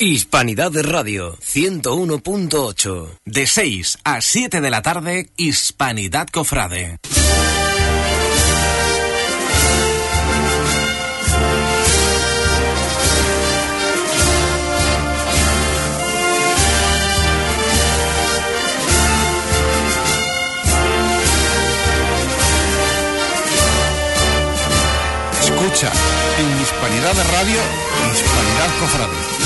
Hispanidad de Radio 101.8. De 6 a 7 de la tarde, Hispanidad Cofrade. Escucha en Hispanidad de Radio, Hispanidad Cofrade.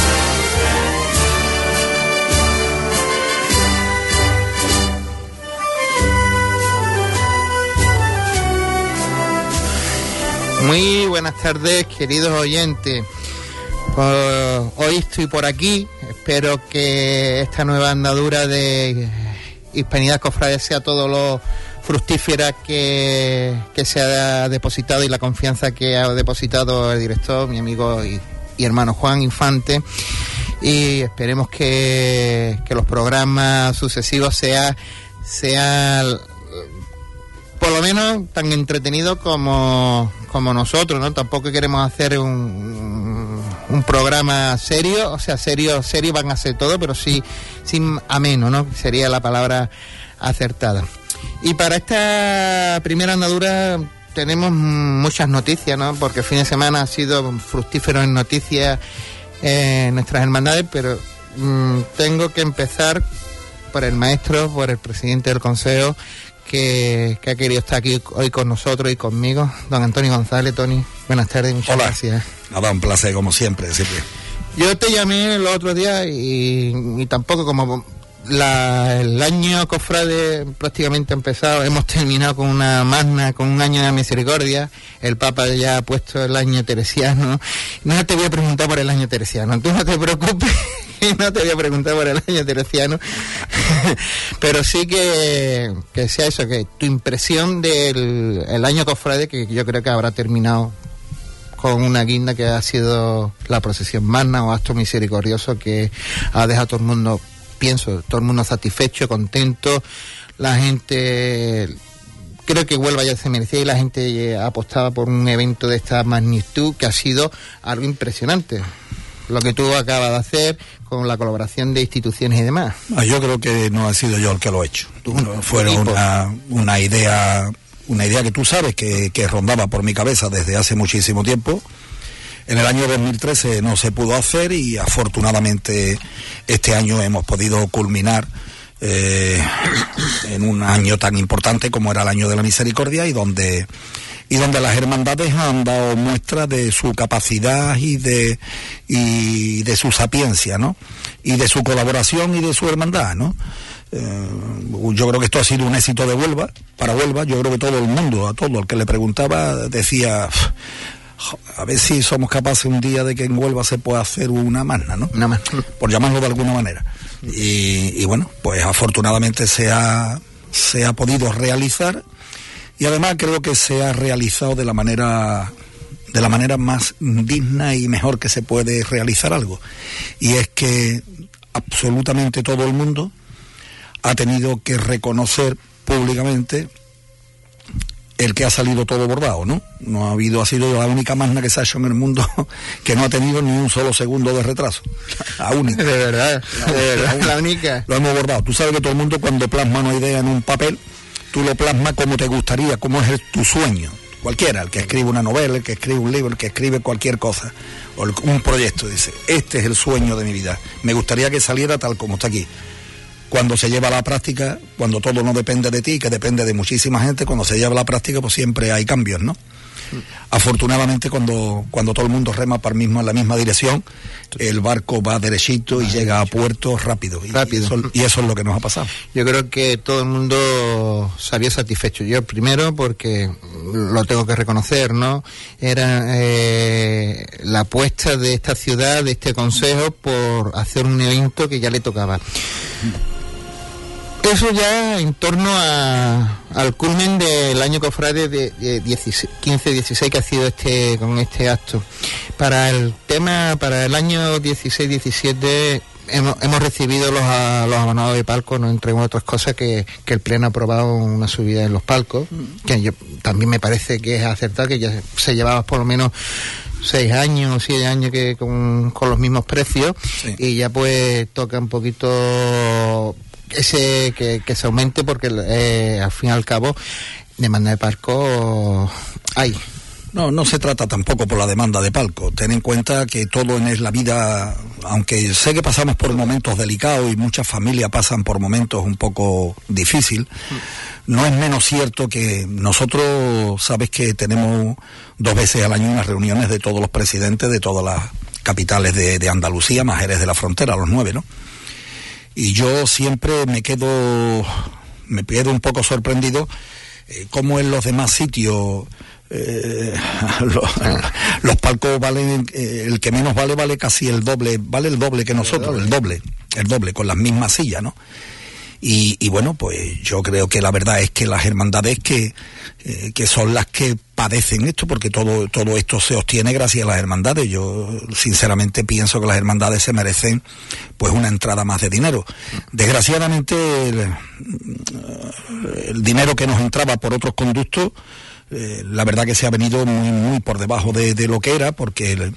Muy buenas tardes, queridos oyentes. Pues, hoy estoy por aquí. Espero que esta nueva andadura de Hispanidad Cofrade sea todo lo fructífera que, se ha depositado y la confianza que ha depositado el director, mi amigo y, hermano Juan Infante. Y esperemos que, los programas sucesivos sean sea por lo menos tan entretenido como, como nosotros, ¿no? Tampoco queremos hacer un, un programa serio, o sea, serio, serio van a ser todo, pero sí, sin ameno, ¿no? Sería la palabra acertada. Y para esta primera andadura tenemos muchas noticias, ¿no? Porque el fin de semana ha sido fructífero en noticias en nuestras hermandades, pero mm, tengo que empezar por el maestro, por el presidente del consejo, que, ha querido estar aquí hoy con nosotros y conmigo, don Antonio González. Tony, buenas tardes, muchas Hola. gracias. Nada, un placer como siempre, siempre. Yo te llamé el otro día y, tampoco como el año cofrade prácticamente ha empezado, hemos terminado con una magna, con un año de misericordia, el Papa ya ha puesto el año teresiano, no te voy a preguntar por el año teresiano, tú no te preocupes no te voy a preguntar por el año teresiano, pero sí que, que sea eso, que tu impresión del el año cofrade, que yo creo que habrá terminado con una guinda que ha sido la procesión magna o acto misericordioso que ha dejado a todo el mundo, pienso, todo el mundo satisfecho, contento, la gente creo que Huelva ya se merecía y la gente apostaba por un evento de esta magnitud que ha sido algo impresionante lo que tú acabas de hacer con la colaboración de instituciones y demás. Ah, yo creo que no ha sido yo el que lo he hecho. Fue una, una, idea una idea que tú sabes que, que, rondaba por mi cabeza desde hace muchísimo tiempo. En el año 2013 no se pudo hacer y afortunadamente este año hemos podido culminar eh, en un año tan importante como era el año de la misericordia y donde y donde las hermandades han dado muestra de su capacidad y de, y de su sapiencia, ¿no? Y de su colaboración y de su hermandad, ¿no? Eh, yo creo que esto ha sido un éxito de Huelva, para Huelva, yo creo que todo el mundo, a todo el que le preguntaba, decía, a ver si somos capaces un día de que en Huelva se pueda hacer una magna, ¿no? Una Por llamarlo de alguna manera. Y, y bueno, pues afortunadamente se ha, se ha podido realizar y además creo que se ha realizado de la manera de la manera más digna y mejor que se puede realizar algo. Y es que absolutamente todo el mundo ha tenido que reconocer públicamente el que ha salido todo bordado, ¿no? No ha habido, ha sido la única magna que se ha hecho en el mundo que no ha tenido ni un solo segundo de retraso. La única. De verdad, de verdad, la única. Lo hemos bordado. Tú sabes que todo el mundo cuando plasma una idea en un papel, tú lo plasmas como te gustaría, como es tu sueño. Cualquiera, el que escribe una novela, el que escribe un libro, el que escribe cualquier cosa, o un proyecto, dice, este es el sueño de mi vida. Me gustaría que saliera tal como está aquí. Cuando se lleva a la práctica, cuando todo no depende de ti, que depende de muchísima gente, cuando se lleva a la práctica, pues siempre hay cambios, ¿no? Afortunadamente, cuando, cuando todo el mundo rema para mismo en la misma dirección, el barco va derechito y llega a puerto rápido. rápido. Y eso, es lo que nos ha pasado. Yo creo que todo el mundo salió satisfecho. Yo primero porque lo tengo que reconocer, ¿no? Era eh, la apuesta de esta ciudad, de este consejo, por hacer un evento que ya le tocaba. Eso ya en torno al culmen del año cofrade de, 15-16 que ha sido este con este acto. Para el tema, para el año 16-17 hemos, hemos, recibido los, los abonados de palco, ¿no? entre otras cosas, que, el Pleno ha aprobado una subida en los palcos, que yo, también me parece que es acertado, que ya se llevaba por lo menos seis años o siete años que con, los mismos precios y ya pues toca un poquito ese que, se aumente porque eh, al fin y al cabo demanda de palco hay. No, no se trata tampoco por la demanda de palco. Ten en cuenta que todo en la vida, aunque sé que pasamos por momentos delicados y muchas familias pasan por momentos un poco difíciles, no es menos cierto que nosotros, sabes que tenemos dos veces al año unas reuniones de todos los presidentes de todas las capitales de, Andalucía, más de la frontera, los nueve, ¿no? Y yo siempre me quedo, me quedo un poco sorprendido eh, cómo en los demás sitios eh, los, palcos valen, eh, el que menos vale vale casi el doble, vale el doble que nosotros, el doble, el doble, con las mismas sillas, ¿no? Y, bueno, pues yo creo que la verdad es que las hermandades que, eh, que son las que padecen esto, porque todo, todo esto se obtiene gracias a las hermandades. Yo sinceramente pienso que las hermandades se merecen pues una entrada más de dinero. Desgraciadamente el, el dinero que nos entraba por otros conductos eh, la verdad que se ha venido muy, muy por debajo de, lo que era, porque,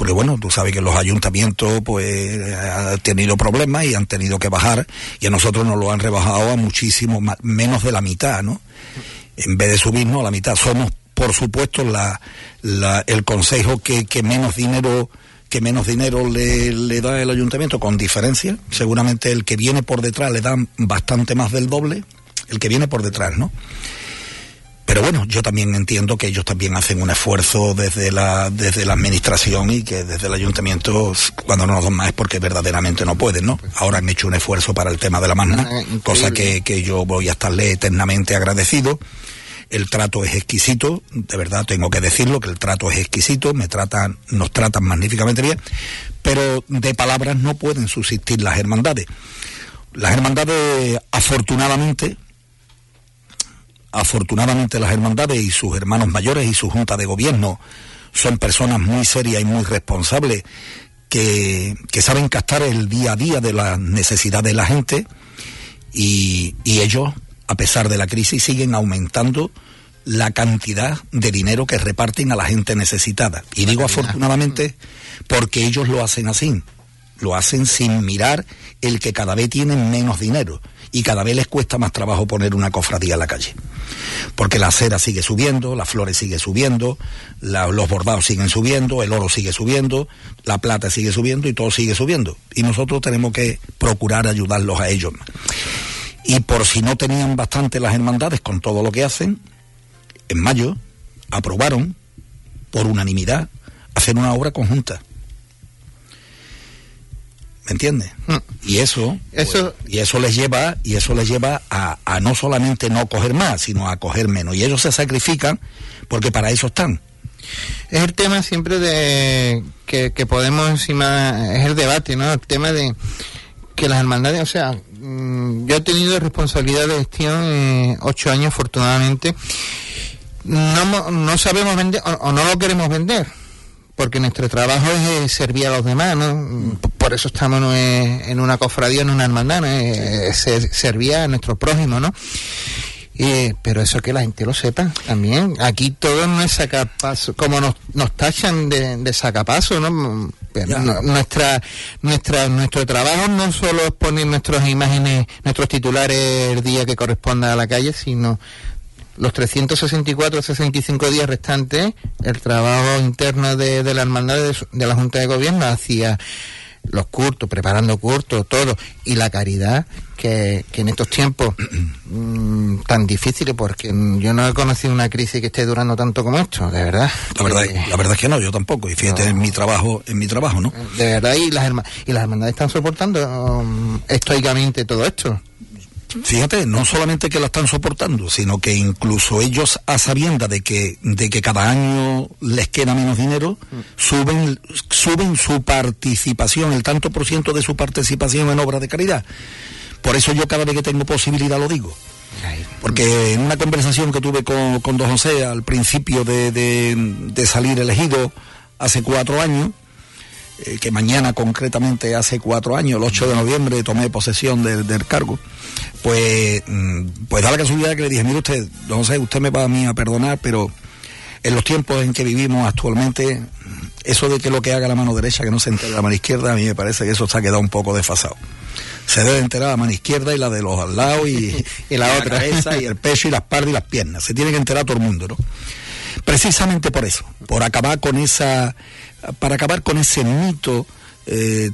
porque bueno, tú sabes que los ayuntamientos pues han tenido problemas y han tenido que bajar, y a nosotros nos lo han rebajado a muchísimo menos de la mitad, ¿no? En vez de subirnos a la mitad, somos por supuesto la, el consejo que, menos dinero que menos dinero le, le, da el ayuntamiento, con diferencia. Seguramente el que viene por detrás le dan bastante más del doble, el que viene por detrás, ¿no? Pero bueno, yo también entiendo que ellos también hacen un esfuerzo desde la, desde la administración y que desde el ayuntamiento, cuando no nos dan más es porque verdaderamente no pueden, ¿no? Ahora han hecho un esfuerzo para el tema de la magna, ah, cosa que, que yo voy a estarle eternamente agradecido el trato es exquisito, de verdad tengo que decirlo, que el trato es exquisito, me tratan, nos tratan magníficamente bien, pero de palabras no pueden subsistir las hermandades. Las hermandades, afortunadamente, Afortunadamente las hermandades y sus hermanos mayores y su junta de gobierno son personas muy serias y muy responsables que, saben captar el día a día de la necesidad de la gente y, y ellos, a pesar de la crisis, siguen aumentando la cantidad de dinero que reparten a la gente necesitada. Y digo afortunadamente porque ellos lo hacen así, lo hacen sin mirar el que cada vez tienen menos dinero y cada vez les cuesta más trabajo poner una cofradía en la calle. Porque la acera sigue subiendo, las flores sigue subiendo, los bordados siguen subiendo, el oro sigue subiendo, la plata sigue subiendo y todo sigue subiendo. Y nosotros tenemos que procurar ayudarlos a ellos. Y por si no tenían bastante las hermandades con todo lo que hacen, en mayo aprobaron por unanimidad hacer una obra conjunta ¿Me entiendes? Mm. Y eso, eso pues, y eso les lleva, y eso les lleva a, no solamente no coger más, sino a coger menos. Y ellos se sacrifican porque para eso están. Es el tema siempre de que, podemos encima, es el debate, ¿no? El tema de que las hermandades, o sea, mm, yo he tenido responsabilidad de gestión eh, ocho años, afortunadamente. No, no sabemos vender o no lo queremos vender porque nuestro trabajo es eh, servir a los demás, ¿no? Por eso estamos en una cofradía, en una hermandad, ¿no? servir a nuestro prójimo, ¿no? pero eso que la gente lo sepa también. Aquí todo no es sacapaso, como nos, nos tachan de, de sacapaso, ¿no? Pero nuestra, nuestra, nuestro trabajo no solo es poner nuestras imágenes, nuestros titulares el día que corresponda a la calle, sino los 364 65 días restantes, el trabajo interno de, la hermandad de, la Junta de Gobierno hacía los curtos, preparando curtos, todo, y la caridad, que, en estos tiempos mm, tan difíciles, porque yo no he conocido una crisis que esté durando tanto como esto, de verdad. La verdad, eh, la verdad es que no, yo tampoco, y fíjate en mi trabajo, en mi trabajo, ¿no? De verdad, y las, y las hermandades están soportando um, estoicamente todo esto. Fíjate, no solamente que la están soportando, sino que incluso ellos, a sabienda de que, de que cada año les queda menos dinero, suben, suben su participación, el tanto por ciento de su participación en obras de caridad. Por eso yo cada vez que tengo posibilidad lo digo. Porque en una conversación que tuve con, con don José al principio de, de salir elegido hace cuatro años, eh, que mañana concretamente hace cuatro años, el 8 de noviembre, tomé posesión del, cargo, pues, mm, pues da la casualidad que le dije, mire usted, no sé, usted me va a mí a perdonar, pero en los tiempos en que vivimos actualmente, eso de que lo que haga la mano derecha que no se entere la mano izquierda, a mí me parece que eso se ha quedado un poco desfasado. Se debe enterar la mano izquierda y la de los al lado y, y la otra. cabeza y el pecho y las espalda y las piernas. Se tiene que enterar todo el mundo, ¿no? Precisamente por eso, por acabar con esa, para acabar con ese mito eh,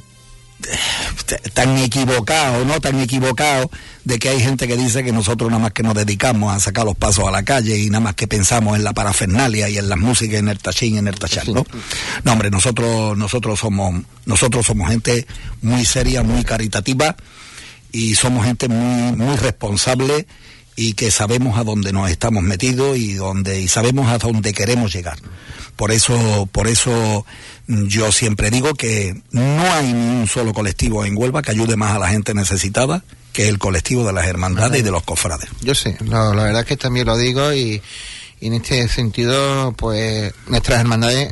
tan equivocado, no tan equivocado, de que hay gente que dice que nosotros nada más que nos dedicamos a sacar los pasos a la calle y nada más que pensamos en la parafernalia y en las músicas, en el tachín, en el tachar, ¿no? No, hombre, nosotros, nosotros somos, nosotros somos gente muy seria, muy caritativa y somos gente muy, muy responsable y que sabemos a dónde nos estamos metidos y donde y sabemos a dónde queremos llegar. Por eso, por eso yo siempre digo que no hay ni un solo colectivo en Huelva que ayude más a la gente necesitada que el colectivo de las hermandades y de los cofrades. Yo sé, la verdad es que también lo digo y, en este sentido, pues nuestras hermandades,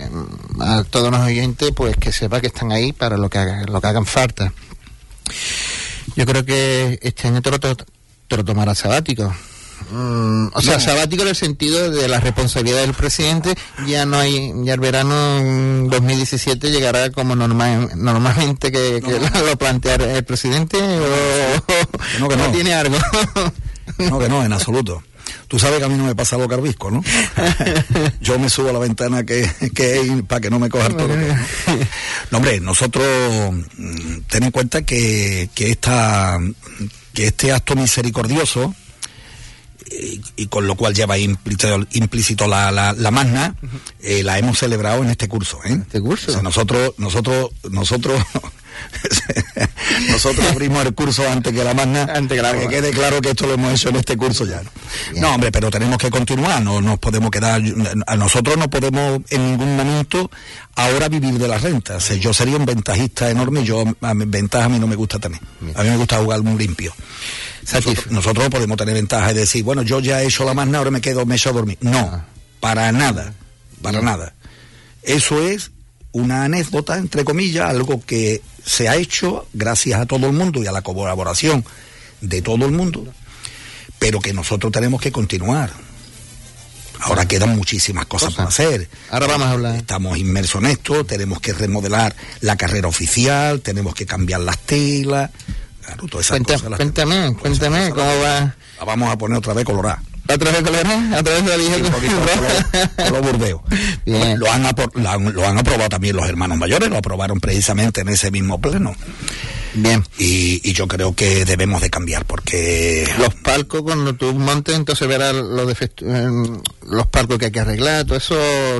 a todos los oyentes, pues que sepa que están ahí para lo que, hagan, lo que hagan falta. Yo creo que este año te lo, te lo tomará sabático Mm, o sea, sabático en el sentido de la responsabilidad del presidente, ya no hay, ya el verano 2017 llegará como normal, normalmente que, lo plantea el presidente o no, que no. tiene algo. no, que no, en absoluto. Tú sabes que a mí no me pasa lo carbisco, ¿no? Yo me subo a la ventana que, que para que no me coja todo. No, hombre, nosotros mm, ten en cuenta que, que, esta, que este acto misericordioso, y, con lo cual lleva implícito, implícito la, la, la magna, eh, la hemos celebrado en este curso. ¿eh? ¿Este curso? O sea, nosotros, nosotros, nosotros, nosotros abrimos el curso antes que la magna, antes que, la que quede claro que esto lo hemos hecho en este curso ya. ¿no? no, hombre, pero tenemos que continuar, no nos podemos quedar, a nosotros no podemos en ningún momento ahora vivir de las rentas. yo sería un ventajista enorme, yo a ventaja a mí no me gusta también. A mí me gusta jugar muy limpio. Nosotros, no podemos tener ventaja y decir, bueno, yo ya he hecho la más ahora me quedo, me echo a dormir. No, para nada, para nada. Eso es una anécdota, entre comillas, algo que se ha hecho gracias a todo el mundo y a la colaboración de todo el mundo, pero que nosotros tenemos que continuar. Ahora quedan muchísimas cosas, por hacer. Ahora vamos a hablar. Estamos inmersos en esto, tenemos que remodelar la carrera oficial, tenemos que cambiar las telas, cuéntame, cuéntame cómo va. La vamos a poner otra vez colorada. ¿Otra vez colorada? ¿Otra vez la vieja color, burdeo. Lo, han lo han aprobado también los hermanos mayores, lo aprobaron precisamente en ese mismo pleno. Bien. Y, yo creo que debemos de cambiar porque... Los palcos, cuando tú montes, entonces verás los, eh, los palcos que hay que arreglar, todo eso,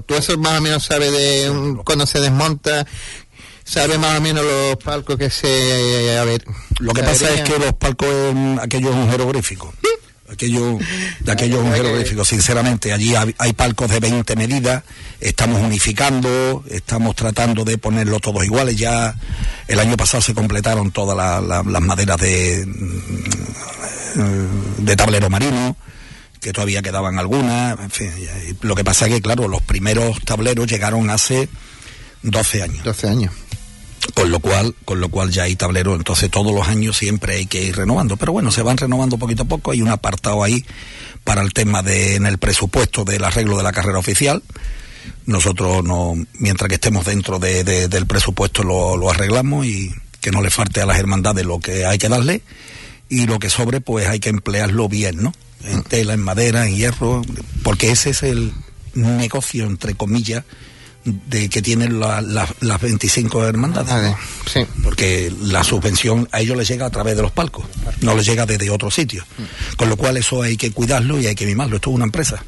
tú eso más o menos sabes de cuando se desmonta, sabe más o menos los palcos que se... A ver, Lo que pasa es que los palcos, aquellos son jeroglíficos. Aquello, de aquellos un jeroglífico, sinceramente, allí hay, palcos de 20 medidas, estamos unificando, estamos tratando de ponerlo todos iguales, ya el año pasado se completaron todas las maderas de, de tablero marino, que todavía quedaban algunas, en fin, lo que pasa es que, claro, los primeros tableros llegaron hace 12 años. 12 años con lo cual con lo cual ya hay tablero entonces todos los años siempre hay que ir renovando. Pero bueno se van renovando poquito a poco. Hay un apartado ahí para el tema de en el presupuesto del arreglo de la carrera oficial. Nosotros no mientras que estemos dentro de, del presupuesto lo, lo, arreglamos y que no le falte a las hermandades lo que hay que darle. Y lo que sobre pues hay que emplearlo bien no en tela en madera en hierro porque ese es el negocio entre comillas de que tienen las 25 hermandades. sí. Porque la subvención a ellos les llega a través de los palcos, no les llega desde otros sitios. Con lo cual eso hay que cuidarlo y hay que mimarlo. Esto es una empresa.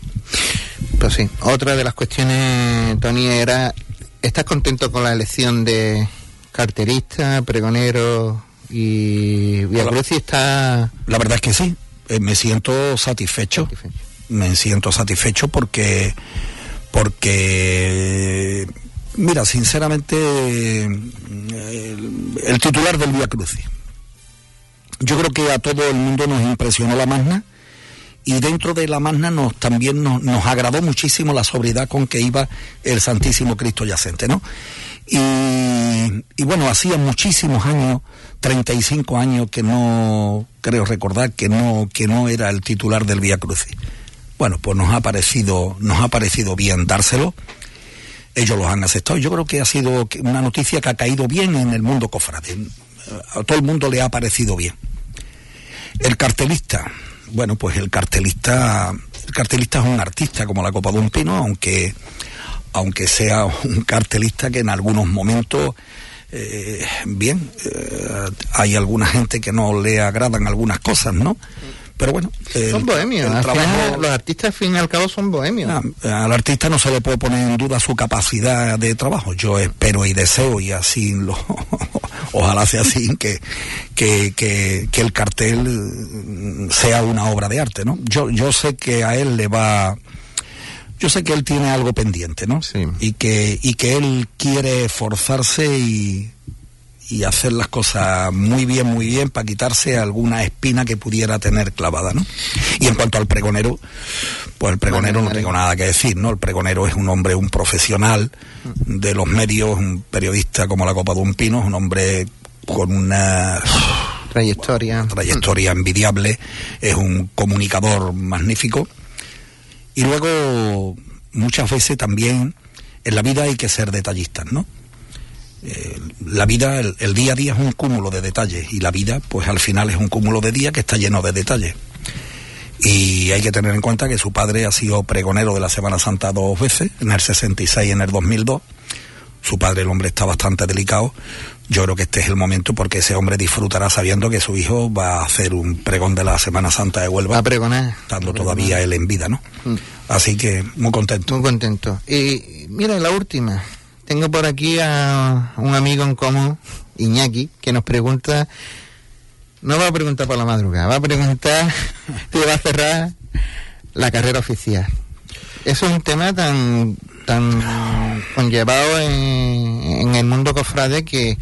Pues sí. Otra de las cuestiones, Tony, era, ¿estás contento con la elección de carterista, pregonero y Vía está... La verdad es que sí. Eh, me siento satisfecho. Me siento satisfecho porque porque, mira, sinceramente, el, titular del Vía Crucis, yo creo que a todo el mundo nos impresionó la magna y dentro de la magna nos, también nos, nos agradó muchísimo la sobriedad con que iba el Santísimo Cristo yacente, ¿no? Y, y, bueno, hacía muchísimos años, 35 años que no, creo recordar, que no, que no era el titular del Vía Crucis bueno, pues nos ha parecido, nos ha parecido bien dárselo. Ellos los han aceptado. Yo creo que ha sido una noticia que ha caído bien en el mundo cofrade. A todo el mundo le ha parecido bien. El cartelista, bueno, pues el cartelista, el cartelista es un artista como la Copa de un Pino, aunque, aunque sea un cartelista que en algunos momentos eh, bien, eh, hay alguna gente que no le agradan algunas cosas, ¿no? Pero bueno. son bohemios. los artistas, al fin y al cabo, son bohemios. Ah, al artista no se le puede poner en duda su capacidad de trabajo. Yo espero y deseo, y así lo. ojalá sea así, que, que, que, que, el cartel sea una obra de arte, ¿no? Yo, yo sé que a él le va. Yo sé que él tiene algo pendiente, ¿no? Sí. Y que, y que él quiere esforzarse y, y hacer las cosas muy bien, muy bien para quitarse alguna espina que pudiera tener clavada, ¿no? Y en cuanto al pregonero, pues el pregonero no tengo nada que decir, ¿no? El pregonero es un hombre, un profesional de los medios, un periodista como la Copa de un Pino, un hombre con una trayectoria, trayectoria envidiable, es un comunicador magnífico. Y luego, muchas veces también en la vida hay que ser detallistas, ¿no? Eh, la vida, el, día a día es un cúmulo de detalles y la vida, pues al final es un cúmulo de días que está lleno de detalles. Y hay que tener en cuenta que su padre ha sido pregonero de la Semana Santa dos veces, en el 66 y en el 2002. Su padre, el hombre, está bastante delicado. Yo creo que este es el momento porque ese hombre disfrutará sabiendo que su hijo va a hacer un pregón de la Semana Santa de Huelva. Va a pregonar. Estando todavía él en vida, ¿no? Mm. Así que muy contento. Muy contento. Y mira, la última. Tengo por aquí a un amigo en común, Iñaki, que nos pregunta, no va a preguntar por la madrugada, va a preguntar si va a cerrar la carrera oficial. Eso es un tema tan tan conllevado en, el mundo cofrade que,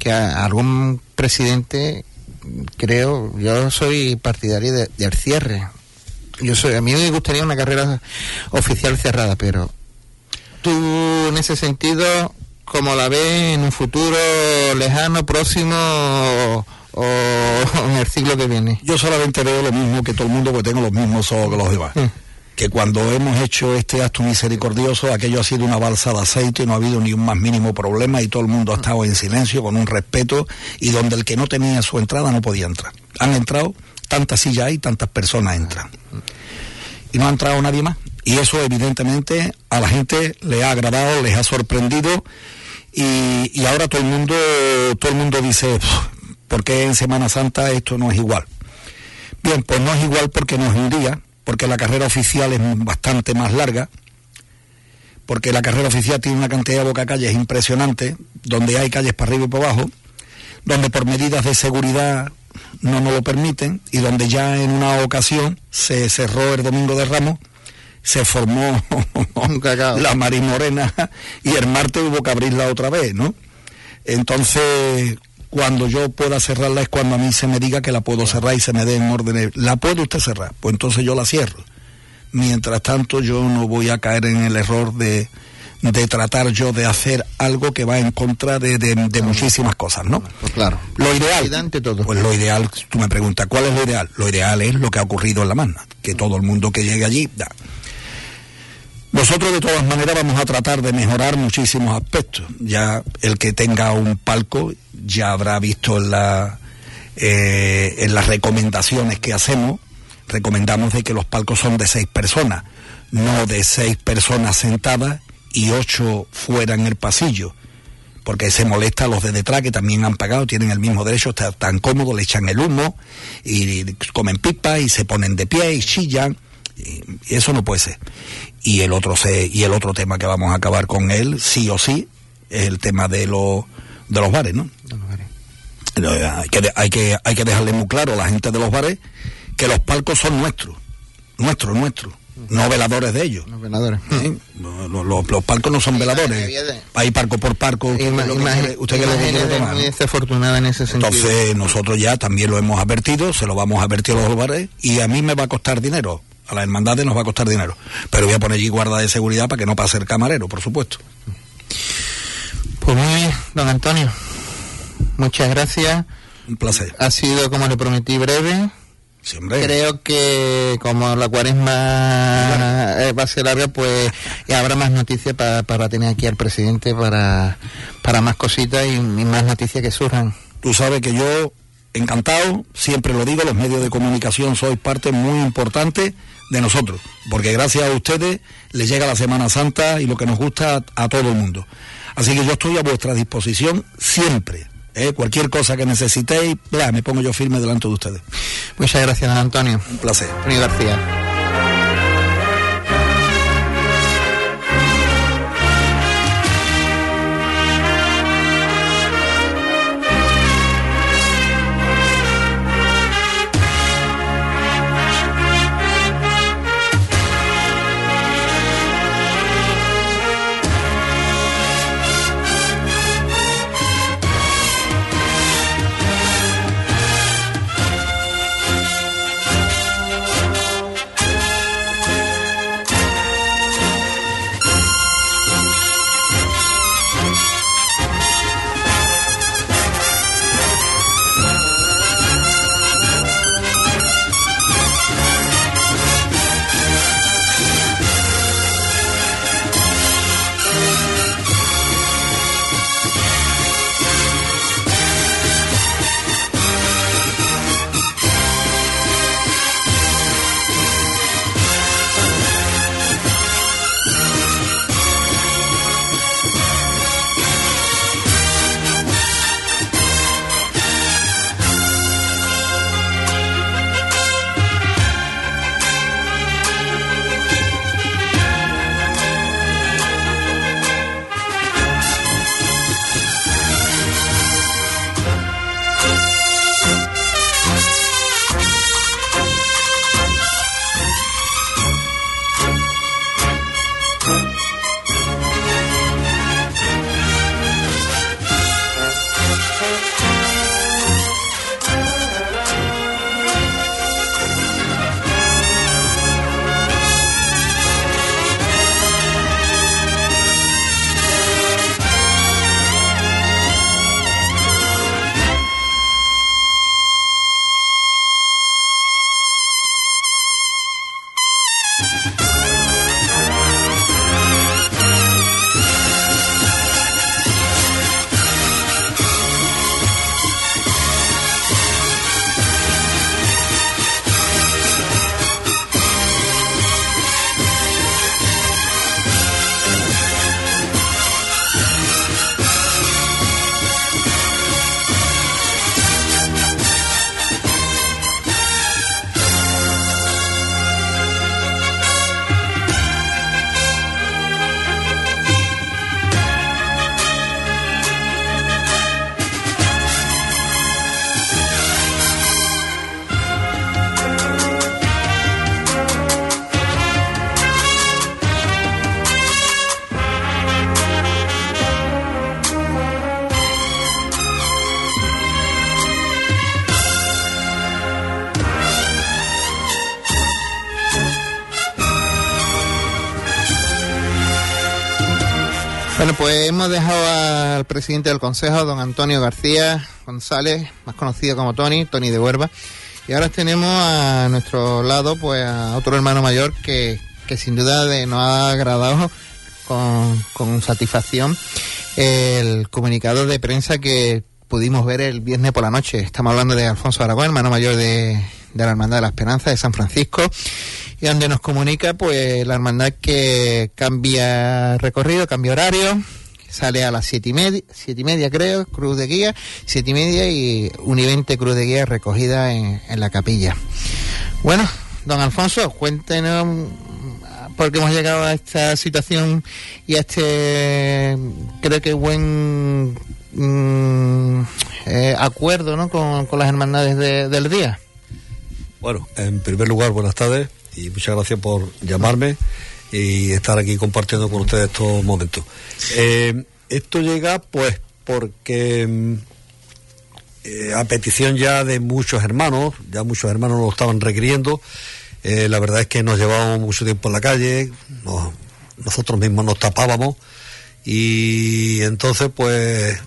que algún presidente creo yo soy partidario del cierre yo soy a mí me gustaría una carrera oficial cerrada pero tú en ese sentido, como la ves en un futuro lejano, próximo o, en el siglo que viene? Yo solamente veo lo mismo que todo el mundo, porque tengo los mismos ojos que los demás. Que cuando hemos hecho este acto misericordioso, aquello ha sido una balsa de aceite y no ha habido ni un más mínimo problema y todo el mundo ha estado en silencio, con un respeto, y donde el que no tenía su entrada no podía entrar. Han entrado, tantas sillas hay, tantas personas entran. Y no ha entrado nadie más y eso evidentemente a la gente le ha agradado, les ha sorprendido y, ahora todo el mundo todo el mundo dice ¿por qué en Semana Santa esto no es igual? Bien, pues no es igual porque no es un día, porque la carrera oficial es bastante más larga, porque la carrera oficial tiene una cantidad de bocacalles impresionante, donde hay calles para arriba y para abajo, donde por medidas de seguridad no nos lo permiten y donde ya en una ocasión se cerró el Domingo de Ramos se formó la Morena y el martes hubo que abrirla otra vez, ¿no? Entonces, cuando yo pueda cerrarla es cuando a mí se me diga que la puedo cerrar y se me dé en orden. ¿La puede usted cerrar? Pues entonces yo la cierro. Mientras tanto, yo no voy a caer en el error de, de tratar yo de hacer algo que va en contra de, de, muchísimas cosas, ¿no? Pues claro. Lo ideal, todo. pues lo ideal, tú me preguntas, ¿cuál es lo ideal? Lo ideal es lo que ha ocurrido en La Magna, que todo el mundo que llegue allí, da, nosotros de todas maneras vamos a tratar de mejorar muchísimos aspectos. Ya el que tenga un palco ya habrá visto en, la, eh, en las recomendaciones que hacemos, recomendamos de que los palcos son de seis personas, no de seis personas sentadas y ocho fuera en el pasillo porque se molesta a los de detrás que también han pagado, tienen el mismo derecho, están tan cómodos, le echan el humo y comen pipa y se ponen de pie y chillan. Y eso no puede ser y el otro se, y el otro tema que vamos a acabar con él sí o sí es el tema de los de los bares no hay que, hay que hay que dejarle muy claro a la gente de los bares que los palcos son nuestros nuestros nuestros no veladores de ellos. Los veladores. Los, palcos no son veladores. Hay parco por parco. usted que le muy desafortunada en ese sentido. Entonces nosotros ya también lo hemos advertido, se lo vamos a advertir a los bares y a mí me va a costar dinero a las hermandades nos va a costar dinero. Pero voy a poner allí guarda de seguridad para que no pase el camarero, por supuesto. Pues muy bien, don Antonio. Muchas gracias. Un placer. Ha sido, como le prometí, breve. Creo que como la cuaresma eh, va a ser larga, pues habrá más noticias para, tener aquí al presidente para, para más cositas y, más noticias que surjan. Tú sabes que yo, encantado, siempre lo digo, los medios de comunicación sois parte muy importante de nosotros, porque gracias a ustedes les llega la Semana Santa y lo que nos gusta a todo el mundo. Así que yo estoy a vuestra disposición siempre eh, cualquier cosa que necesitéis, me pongo yo firme delante de ustedes. Muchas gracias, Antonio. Un placer. Antonio García. Dejado al presidente del Consejo, don Antonio García González, más conocido como Tony, Tony de Huerva. Y ahora tenemos a nuestro lado pues a otro hermano mayor que, sin duda nos ha agradado con, satisfacción el comunicado de prensa que pudimos ver el viernes por la noche. Estamos hablando de Alfonso Aragón, hermano mayor de, de la Hermandad de la Esperanza de San Francisco y donde nos comunica pues la hermandad que cambia recorrido, cambia horario, sale a las siete y media, siete y media creo, cruz de guía, siete y media y univente cruz de guía recogida en, la capilla. Bueno, don Alfonso, cuéntenos por qué hemos llegado a esta situación y a este, creo que buen mm, eh, acuerdo ¿no? con, las hermandades del día. Bueno, en primer lugar, buenas tardes y muchas gracias por llamarme y estar aquí compartiendo con ustedes estos momentos. Eh, esto llega pues porque mm, eh, a petición ya de muchos hermanos, ya muchos hermanos lo estaban requiriendo, eh, la verdad es que nos llevábamos mucho tiempo en la calle, nosotros mismos nos tapábamos y entonces pues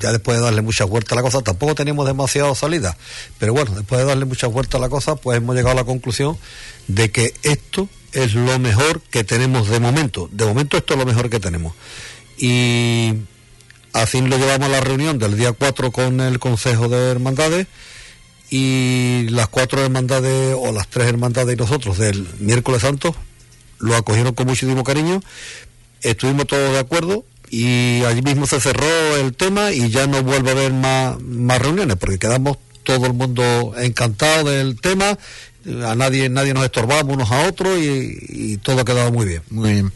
ya después de darle mucha vuelta a la cosa, tampoco teníamos demasiado salida, pero bueno, después de darle mucha vuelta a la cosa, pues hemos llegado a la conclusión de que esto es lo mejor que tenemos de momento. De momento esto es lo mejor que tenemos. Y así lo llevamos a la reunión del día 4 con el Consejo de Hermandades y las cuatro hermandades o las tres hermandades y nosotros del miércoles santo lo acogieron con muchísimo cariño, estuvimos todos de acuerdo y allí mismo se cerró el tema y ya no vuelve a haber más, más reuniones porque quedamos todo el mundo encantado del tema, a nadie, nadie nos estorbamos unos a otros y, todo ha quedado muy bien. Muy bien.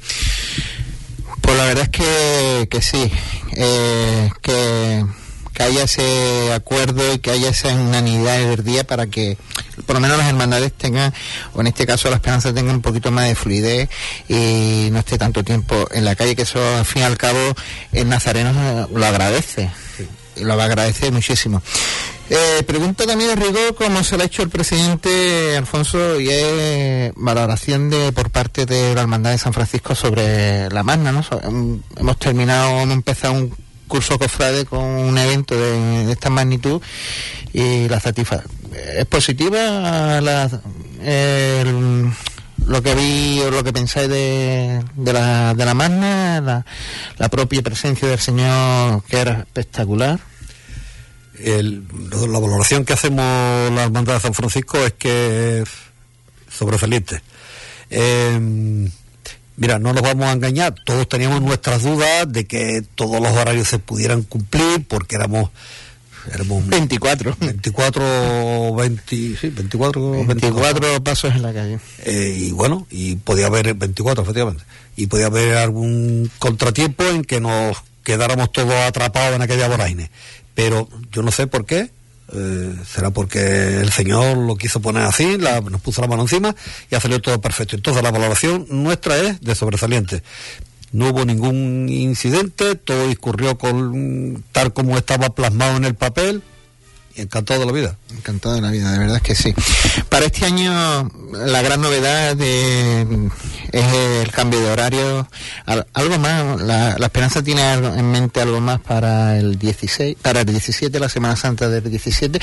Pues la verdad es que, que sí, eh, que que haya ese acuerdo y que haya esa unanimidad del día para que por lo menos las hermandades tengan, o en este caso la esperanza tenga un poquito más de fluidez y no esté tanto tiempo en la calle, que eso al fin y al cabo el nazareno lo agradece, y lo va a agradecer muchísimo. Eh, pregunta también de rigor cómo se lo ha hecho el presidente Alfonso y es valoración de por parte de la Hermandad de San Francisco sobre la magna, ¿no? Hemos terminado, hemos empezado un curso cofrade con un evento de, esta magnitud y la satisfacción es positiva la, lo que vi o lo que pensáis de, de, la, de la magna, la, propia presencia del Señor que era espectacular. La valoración que hacemos la Hermandad de San Francisco es que es sobresaliente. Eh, Mira, no nos vamos a engañar, todos teníamos nuestras dudas de que todos los horarios se pudieran cumplir porque éramos éramos 24 24 20 sí 24 24, pasos en la calle. Eh, y bueno y podía haber 24 efectivamente. Y podía haber algún contratiempo en que nos quedáramos todos atrapados en aquella vorágine. Pero yo no sé por qué. Eh, será porque el Señor lo quiso poner así, nos puso la mano encima y ha salido todo perfecto. Entonces la valoración nuestra es de sobresaliente. No hubo ningún incidente, todo discurrió con tal como estaba plasmado en el papel, encantado de la vida. Encantado de la vida, de verdad es que sí. Para este año la gran novedad de, es el cambio de horario. Algo más, la, Esperanza tiene en mente algo más para el 16, para el 17, la Semana Santa del 17.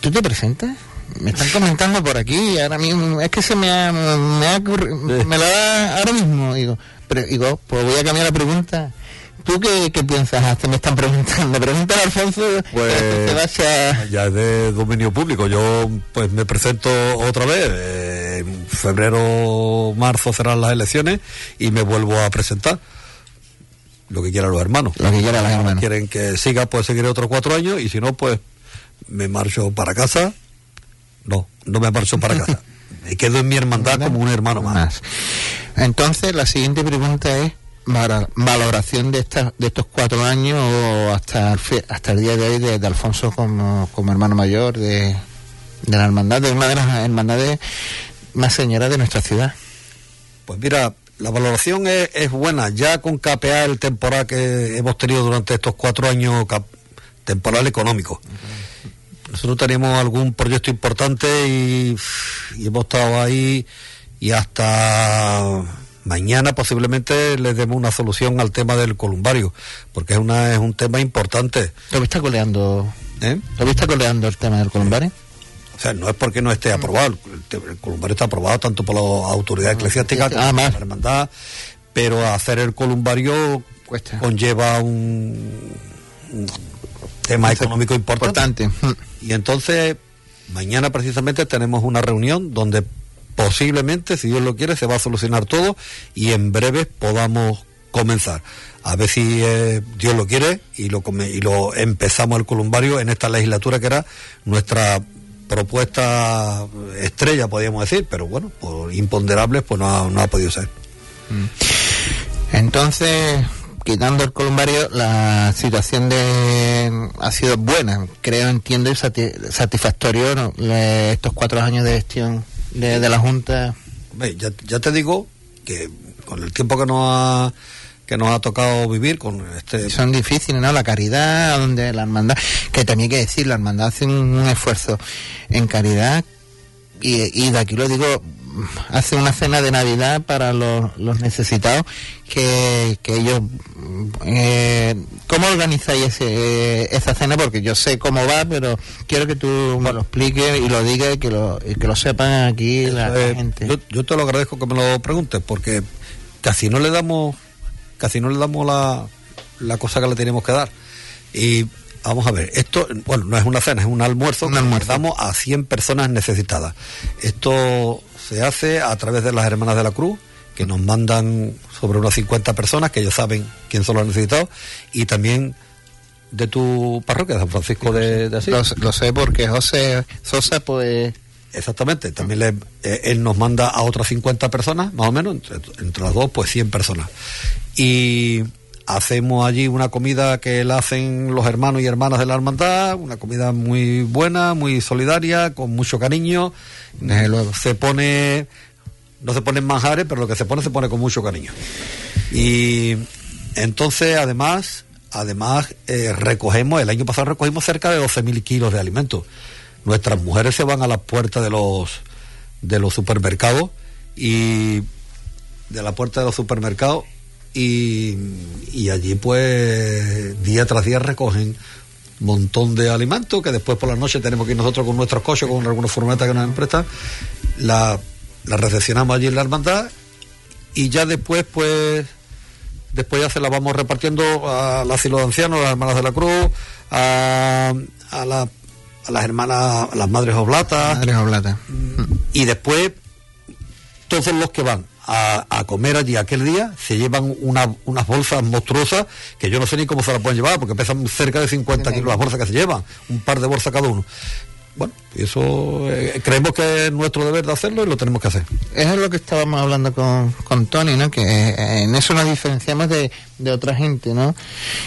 ¿Tú te presentas? Me están comentando por aquí, ahora mismo, es que se me ha, me ha me lo da ahora mismo, digo, pero digo, pues voy a cambiar la pregunta ¿Tú qué, piensas? Hasta me están preguntando. Pregunta a Alfonso. Pues ya es de dominio público. Yo pues me presento otra vez. en febrero, marzo serán las elecciones y me vuelvo a presentar. Lo que quieran los hermanos. Lo que quieran los hermanos. Quieren que siga, pues seguiré otros cuatro años y si no, pues me marcho para casa. No, no me marcho para casa. me quedo en mi hermandad como un hermano más. Entonces, la siguiente pregunta es valoración de, estas de estos cuatro años o hasta el, hasta el día de hoy de, Alfonso como, como, hermano mayor de, de, la hermandad, de una de las hermandades más señoras de nuestra ciudad? Pues mira, la valoración es, es buena, ya con capear el temporal que hemos tenido durante estos cuatro años, temporal económico. Nosotros teníamos algún proyecto importante y, y hemos estado ahí y hasta mañana posiblemente le demos una solución al tema del columbario, porque es una es un tema importante. ¿Lo está coleando? ¿Eh? ¿Lo está coleando el tema del columbario? O sea, no es porque no esté aprobado, el, columbario está aprobado tanto por la autoridad eclesiástica como por la hermandad, pero hacer el columbario Cuesta. conlleva un, tema económico importante. Y entonces, mañana precisamente tenemos una reunión donde posiblemente, si Dios lo quiere, se va a solucionar todo y en breve podamos comenzar. A ver si eh, Dios lo quiere y lo, y lo empezamos el columbario en esta legislatura que era nuestra propuesta estrella, podríamos decir, pero bueno, por imponderables, pues no ha, no ha podido ser. Mm. Entonces, quitando el columbario, la situación de ha sido buena, creo, entiendo, y satisfactorio estos cuatro años de gestión de, la Junta? Ya, ya, te digo que con el tiempo que nos ha que nos ha tocado vivir con este son difíciles no la caridad donde la hermandad que también hay que decir la hermandad hace un, esfuerzo en caridad y, y, de aquí lo digo hace una cena de Navidad para los, los necesitados que, que ellos eh, ¿cómo organizáis ese, esa cena? Porque yo sé cómo va, pero quiero que tú me lo expliques y lo digas y que lo, y que lo sepan aquí la, la Eh, gente. yo, yo te lo agradezco que me lo preguntes porque casi no le damos casi no le damos la, la cosa que le tenemos que dar y vamos a ver esto bueno no es una cena es un almuerzo Un que damos a 100 personas necesitadas esto se hace a través de las hermanas de la cruz que nos mandan sobre unas 50 personas que ellos saben quién son los necesitados y también de tu parroquia San Francisco de, de Asís. lo, lo sé porque José Sosa pues Exactamente, también le- eh, él nos manda a otras 50 personas, más o menos, entre, entre las dos, pues 100 personas. Y hacemos allí una comida que la hacen los hermanos y hermanas de la hermandad, una comida muy buena, muy solidaria, con mucho cariño. Luego. Se pone, no se ponen manjares, pero lo que se pone se pone con mucho cariño. Y entonces, además, además eh, recogemos, el año pasado recogimos cerca de 12.000 kilos de alimentos. Nuestras mujeres se van a las puertas de los de los supermercados y de la puerta de los supermercados y, y allí pues día tras día recogen montón de alimentos que después por la noche tenemos que ir nosotros con nuestros coches, con algunas furgonetas que nos prestan, la, la recepcionamos allí en la hermandad y ya después pues después ya se la vamos repartiendo a la asilo de ancianos, a las hermanas de la cruz, a, a, la- a las hermanas, a las madres oblatas, Madres Oblatas. y después todos los que van a, a comer allí aquel día se llevan una- unas bolsas monstruosas que yo no sé ni cómo se las pueden llevar porque pesan cerca de 50 kilos las bolsas que se llevan, un par de bolsas cada uno. Bueno, eso eh, creemos que es nuestro deber de hacerlo y lo tenemos que hacer. Eso es lo que estábamos hablando con, con Tony, ¿no? Que eh, en eso nos diferenciamos de, de otra gente, ¿no?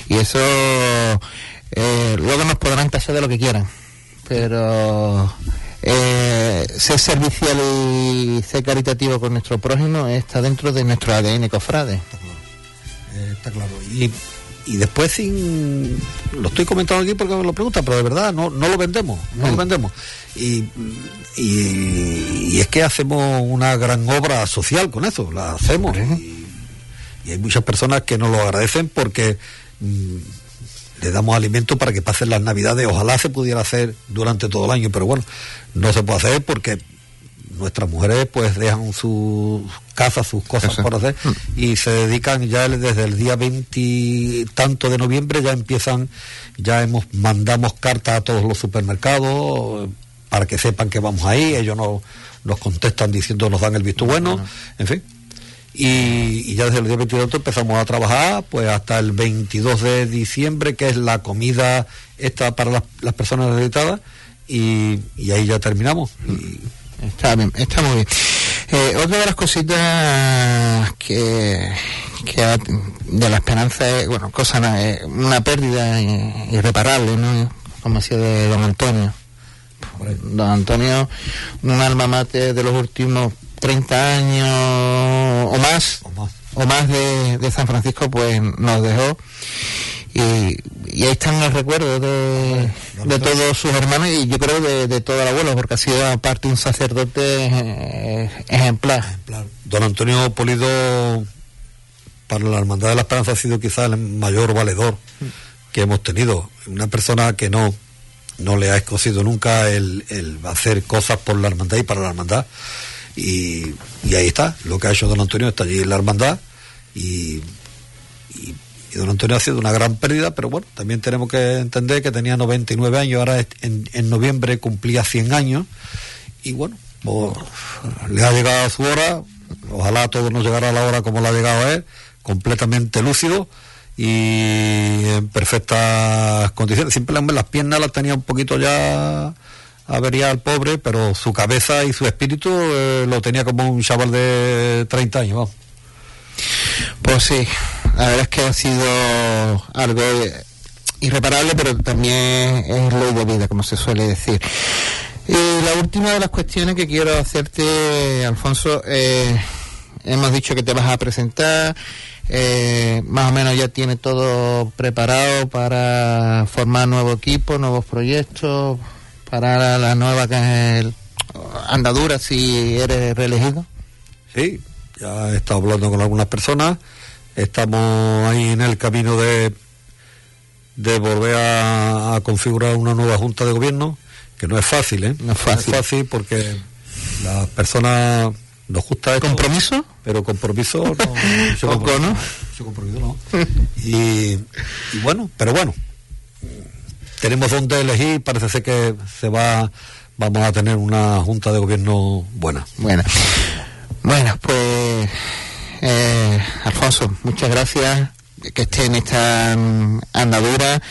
Y eso eh, luego nos podrán tachar de lo que quieran, pero eh, ser servicial y ser caritativo con nuestro prójimo está dentro de nuestro ADN cofrade. Eh, está claro. Y, y después sin lo estoy comentando aquí porque me lo preguntan, pero de verdad no, no lo vendemos, no lo Mm. vendemos. Y, y, y es que hacemos una gran obra social con eso, la hacemos. Y, y hay muchas personas que nos lo agradecen porque mm, le damos alimento para que pasen las navidades. Ojalá se pudiera hacer durante todo el año, pero bueno, no se puede hacer porque nuestras mujeres pues dejan sus casas, sus cosas Casa. por hacer y se dedican ya desde el día 20 y tanto de noviembre ya empiezan, ya hemos mandamos cartas a todos los supermercados para que sepan que vamos ahí, ellos no, nos contestan diciendo nos dan el visto bueno, en fin. Y, y ya desde el día 22 empezamos a trabajar pues hasta el 22 de diciembre que es la comida esta para las, las personas necesitadas y, y ahí ya terminamos. Y, Está bien, está muy bien. Eh, otra de las cositas que, que ha- de la esperanza es, bueno, cosa, eh, una pérdida irreparable, ¿no? Como sido de don Antonio. Don Antonio, un alma mate de los últimos 30 años o más, o más. o más de, de San Francisco, pues nos dejó. Y, y ahí están los recuerdos de, de todos sus hermanos y yo creo de, de todo el abuelo, porque ha sido aparte un sacerdote eh, ejemplar. Don Antonio Polido para la Hermandad de la Esperanza ha sido quizás el mayor valedor que hemos tenido. Una persona que no, no le ha escocido nunca el, el hacer cosas por la hermandad y para la hermandad. Y, ahí está, lo que ha hecho don Antonio está allí en la hermandad y, don Antonio ha sido una gran pérdida, pero bueno, también tenemos que entender que tenía 99 años, ahora en, en noviembre cumplía 100 años y bueno, pues, le ha llegado a su hora, ojalá a todos nos llegara la hora como le ha llegado a él, completamente lúcido y en perfectas condiciones. Siempre las piernas las tenía un poquito ya avería al pobre, pero su cabeza y su espíritu eh, lo tenía como un chaval de 30 años. Pues sí, la verdad es que ha sido algo eh, irreparable, pero también es ley de vida, como se suele decir. Y la última de las cuestiones que quiero hacerte, Alfonso, eh, hemos dicho que te vas a presentar, eh, más o menos ya tiene todo preparado para formar nuevo equipo, nuevos proyectos, para la, la nueva que es el- andadura si eres reelegido? Sí, ya he estado hablando con algunas personas, estamos ahí en el camino de, de volver a, configurar una nueva junta de gobierno, que no es fácil, ¿eh? No es fácil. fácil porque las personas nos gusta esto, ¿Compromiso? Pero compromiso no. Poco, ¿no? compromiso no. y, y bueno, pero bueno, tenemos donde elegir, parece ser que se va, vamos a tener una junta de gobierno buena. Bueno, bueno, pues eh, Alfonso, muchas gracias que esté en esta mm, andadura.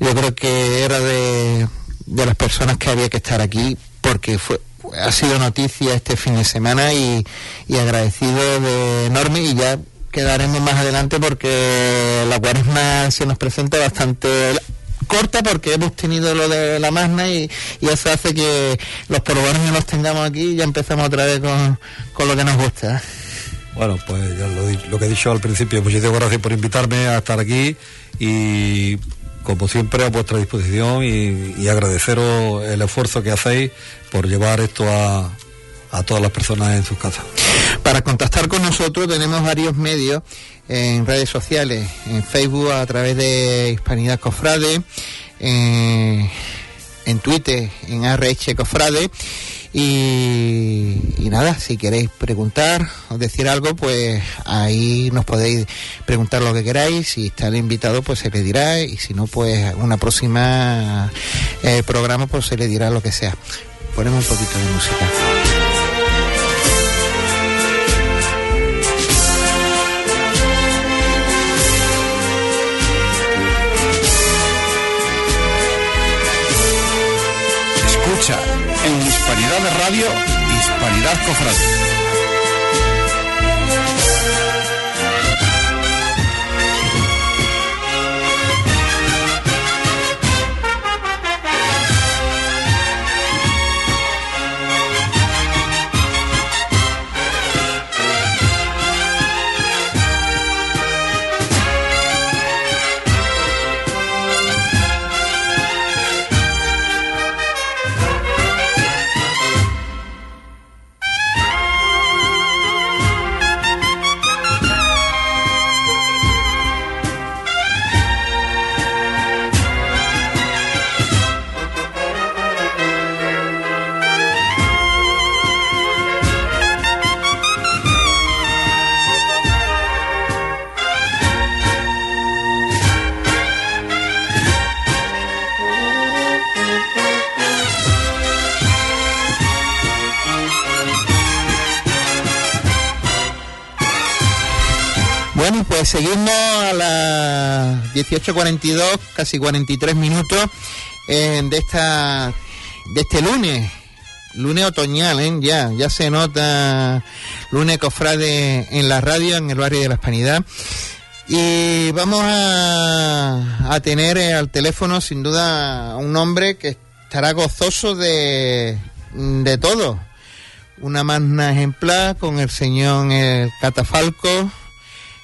Yo creo que era de, de las personas que había que estar aquí porque fue ha sido noticia este fin de semana y, y agradecido de enorme y ya quedaremos más adelante porque la cuaresma se nos presenta bastante corta porque hemos tenido lo de la magna y, eso hace que los programas los tengamos aquí y ya empezamos otra vez con, lo que nos gusta. Bueno, pues ya lo, que he dicho al principio, muchísimas gracias por invitarme a estar aquí y como siempre a vuestra disposición y, agradeceros el esfuerzo que hacéis por llevar esto a, a todas las personas en sus casas. Para contactar con nosotros tenemos varios medios en redes sociales, en Facebook a través de Hispanidad Cofrade, en Twitter en RH Cofrade. Y, y, nada, si queréis preguntar o decir algo, pues ahí nos podéis preguntar lo que queráis. Si está el invitado, pues se le dirá. Y si no, pues una próxima eh, programa, pues se le dirá lo que sea. Ponemos un poquito de música. Hispanidad de Radio, Hispanidad Cofrade. Seguimos a las 18.42, casi 43 minutos eh, de esta de este lunes, lunes otoñal, ¿eh? ya, ya se nota lunes cofrade en la radio, en el barrio de la Hispanidad. Y vamos a, a tener eh, al teléfono sin duda un hombre que estará gozoso de, de todo. Una magna ejemplar con el señor el Catafalco,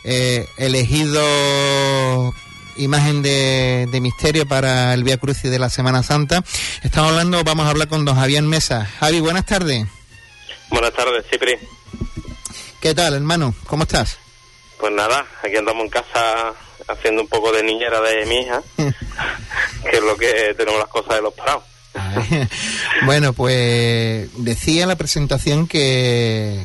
eh, elegido imagen de, misterio para el Vía Crucis de la Semana Santa. Estamos hablando, vamos a hablar con don Javier Mesa. Javi, buenas tardes. Buenas tardes, Cipri. ¿Qué tal, hermano? ¿Cómo estás? Pues nada, aquí andamos en casa haciendo un poco de niñera de mi hija, que es lo que tenemos las cosas de los parados. bueno, pues decía en la presentación que,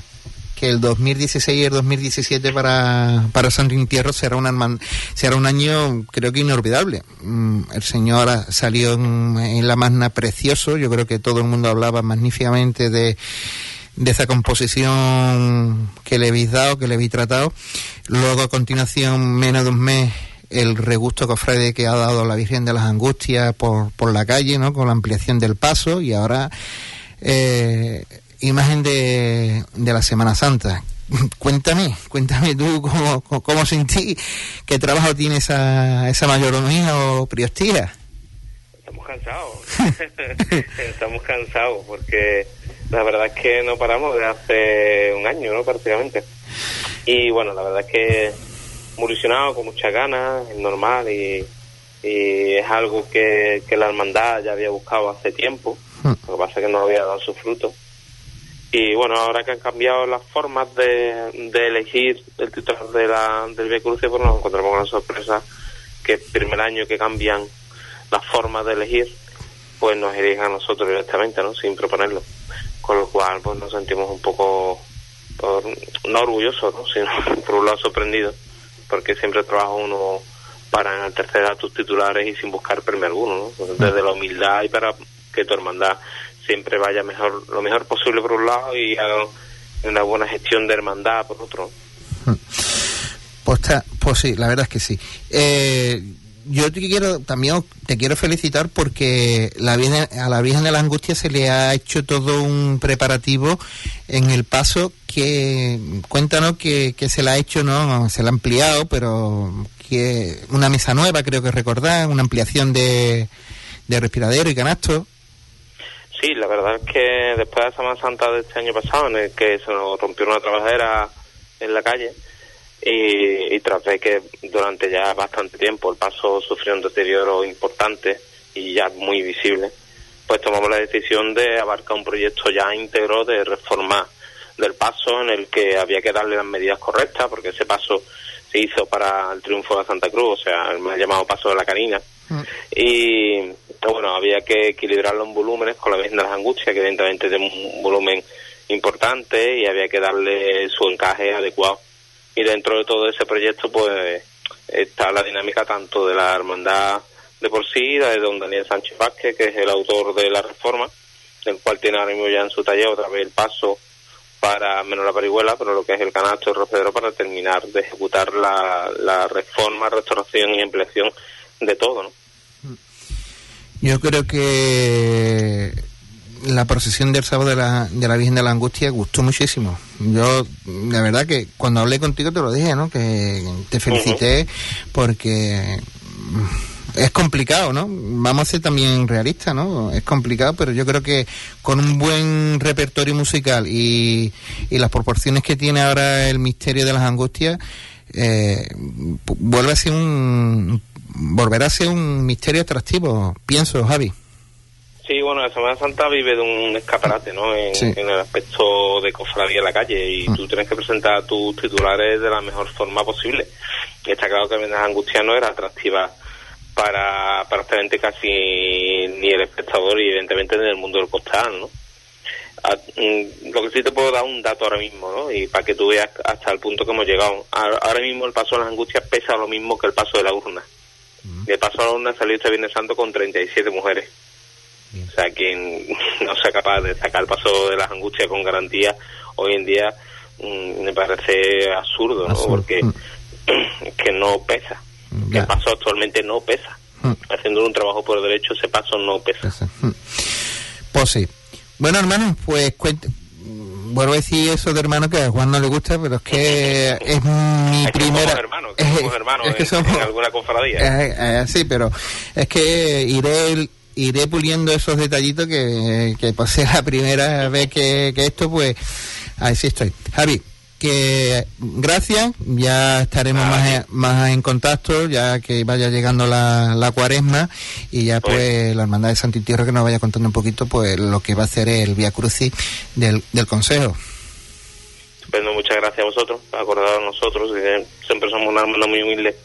que el 2016 y el 2017 para, para San Entierro será, una, será un año, creo que inolvidable. Mm, el señor salió en, la magna precioso, yo creo que todo el mundo hablaba magníficamente de, de esa composición que le habéis dado, que le habéis tratado. Luego, a continuación, menos de un mes, el regusto cofrade que ha dado la Virgen de las Angustias por, por la calle, ¿no? Con la ampliación del paso y ahora eh, imagen de, de la Semana Santa. Cuéntame, cuéntame tú cómo, cómo, sentí, qué trabajo tiene esa, esa mayoronía o priostía. Estamos cansados, estamos cansados porque la verdad es que no paramos de hace un año, ¿no? Prácticamente. Y bueno, la verdad es que muy ilusionado, con muchas ganas, es normal y, y es algo que, que la hermandad ya había buscado hace tiempo, hmm. lo que pasa es que no había dado su fruto Y bueno, ahora que han cambiado las formas de, de elegir el titular de la, del Via Crucis, pues nos encontramos con la sorpresa que el primer año que cambian las formas de elegir, pues nos eligen a nosotros directamente, ¿no? Sin proponerlo. Con lo cual, pues nos sentimos un poco, por- no orgullosos, ¿no? Sino por un lado sorprendidos, porque siempre trabaja uno para enaltecer a tus titulares y sin buscar premio alguno, ¿no? Pues Desde la humildad y para que tu hermandad siempre vaya mejor, lo mejor posible por un lado y haga una buena gestión de hermandad por otro. Pues, ta- pues sí, la verdad es que sí. Eh, yo te quiero también te quiero felicitar porque la Virgen- a la Virgen de la Angustia se le ha hecho todo un preparativo en el paso que cuéntanos que, se le ha hecho, no, se le ha ampliado, pero que una mesa nueva creo que recordar, una ampliación de, de respiradero y canasto. Sí, la verdad es que después de la Semana Santa de este año pasado, en el que se nos rompió una trabajadera en la calle, y, y tras ver que durante ya bastante tiempo el paso sufrió un deterioro importante y ya muy visible, pues tomamos la decisión de abarcar un proyecto ya íntegro de reforma del paso en el que había que darle las medidas correctas, porque ese paso se hizo para el triunfo de Santa Cruz, o sea, el mal llamado paso de la Carina. Y bueno, había que equilibrarlo en volúmenes con la Virgen de las Angustias, que evidentemente tiene un volumen importante y había que darle su encaje adecuado. Y dentro de todo ese proyecto, pues está la dinámica tanto de la hermandad de por sí, de don Daniel Sánchez Vázquez, que es el autor de la reforma, el cual tiene ahora mismo ya en su taller otra vez el paso para menos la parihuela, pero lo que es el canasto y el rompedero para terminar de ejecutar la, la reforma, restauración y ampliación de todo, ¿no? Yo creo que la procesión del sábado de la, de la Virgen de la Angustia gustó muchísimo. Yo, la verdad que cuando hablé contigo te lo dije, ¿no? Que te felicité porque mm, es complicado, ¿no? Vamos a ser también realistas, ¿no? Es complicado, pero yo creo que con un buen repertorio musical y, y las proporciones que tiene ahora el misterio de las angustias, eh, vuelve a ser un volverá a ser un misterio atractivo, pienso, Javi. Sí, bueno, la Semana Santa vive de un escaparate, ¿no? En, Sí. en el aspecto de cofradía en la calle y tú tienes que presentar tus titulares de la mejor forma posible. Y está claro que Vendas Angustia no era atractiva para prácticamente casi ni el espectador y evidentemente en el mundo del costal, ¿no? A- mm, lo que sí te puedo dar un dato ahora mismo, ¿no? Y para que tú veas hasta el punto que hemos llegado. A- Ahora mismo el paso de las angustias pesa lo mismo que el paso de la urna. Y el paso de la urna salió este Viernes Santo con 37 mujeres. O sea, quien no sea capaz de sacar el paso de las angustias con garantía, hoy en día mm, me parece absurdo, ¿no? Porque Mm. que no pesa. Que Ya. el paso actualmente no pesa. Mm. Haciendo un trabajo por derecho, ese paso no pesa. Mm. Pues sí. Bueno, hermano, pues cuente. Vuelvo a decir eso de hermano que a Juan no le gusta, pero es que es mi Es que primera. somos hermanos, que somos hermanos es que en- somos- en alguna cofradía. Eh, eh, sí, pero es que iré iré puliendo esos detallitos que, que ser la primera vez que, que esto, pues ahí sí estoy. Javi, que gracias, ya estaremos más, en- más en contacto, ya que vaya llegando la, la cuaresma y ya pues, Pues- la hermandad de Santo Entierro que nos vaya contando un poquito pues lo que va a hacer el Vía Crucis del, del Consejo. Estupendo, muchas gracias a vosotros, acordado a nosotros, que siempre somos una hermana muy humilde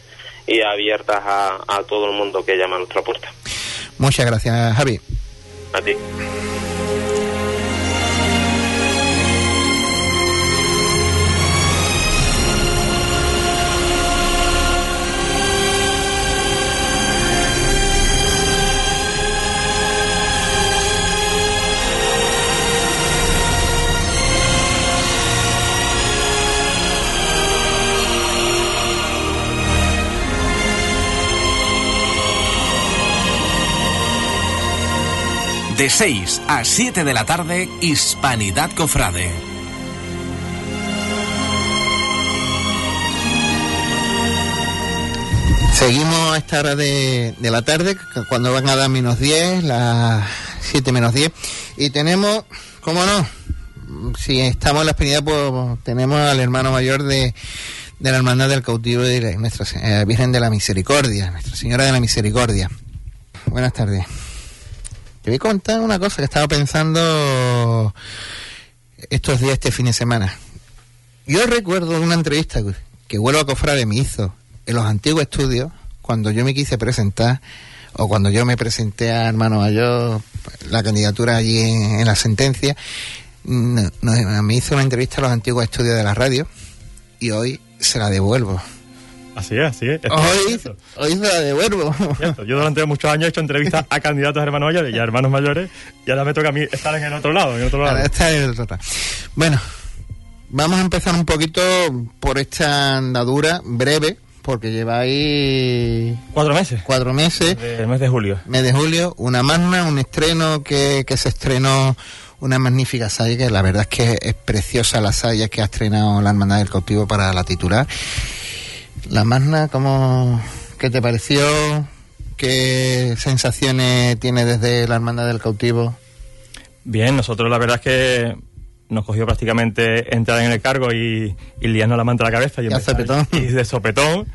y abiertas a, a todo el mundo que llama a nuestra puerta. Muchas gracias, Javi. A ti. De 6 a 7 de la tarde, Hispanidad Cofrade. Seguimos a esta hora de, la tarde, cu- cuando van a dar menos 10, las 7 menos 10. Y tenemos, ¿cómo no? Si estamos en la Espinidad, pues tenemos al hermano mayor de, de la Hermandad del Cautivo de Nuestra eh, Virgen de la Misericordia, Nuestra Señora de la Misericordia. Buenas tardes. Te voy a contar una cosa que estaba pensando estos días, este fin de semana. Yo recuerdo una entrevista que Vuelvo a Cofrade me hizo en los antiguos estudios, cuando yo me quise presentar, o cuando yo me presenté a Hermano Mayor, la candidatura allí en, la sentencia, me hizo una entrevista a los antiguos estudios de la radio y hoy se la devuelvo. Así es, así es. Hoy, hoy se la devuelvo. Yo durante muchos años he hecho entrevistas a candidatos a hermanos mayores y a hermanos mayores y ahora me toca a mí estar en el otro lado. En otro lado. Bueno, vamos a empezar un poquito por esta andadura breve porque lleváis... Cuatro meses. Cuatro meses. El mes de julio. Mes de julio, una magna, un estreno que, que se estrenó una magnífica saya, que la verdad es que es preciosa la saya que ha estrenado la Hermandad del Cautivo para la titular. La magna, ¿cómo, ¿qué te pareció? ¿Qué sensaciones tiene desde la Hermandad del Cautivo? Bien, nosotros la verdad es que nos cogió prácticamente entrar en el cargo y, y liarnos la manta a la cabeza y, y de sopetón.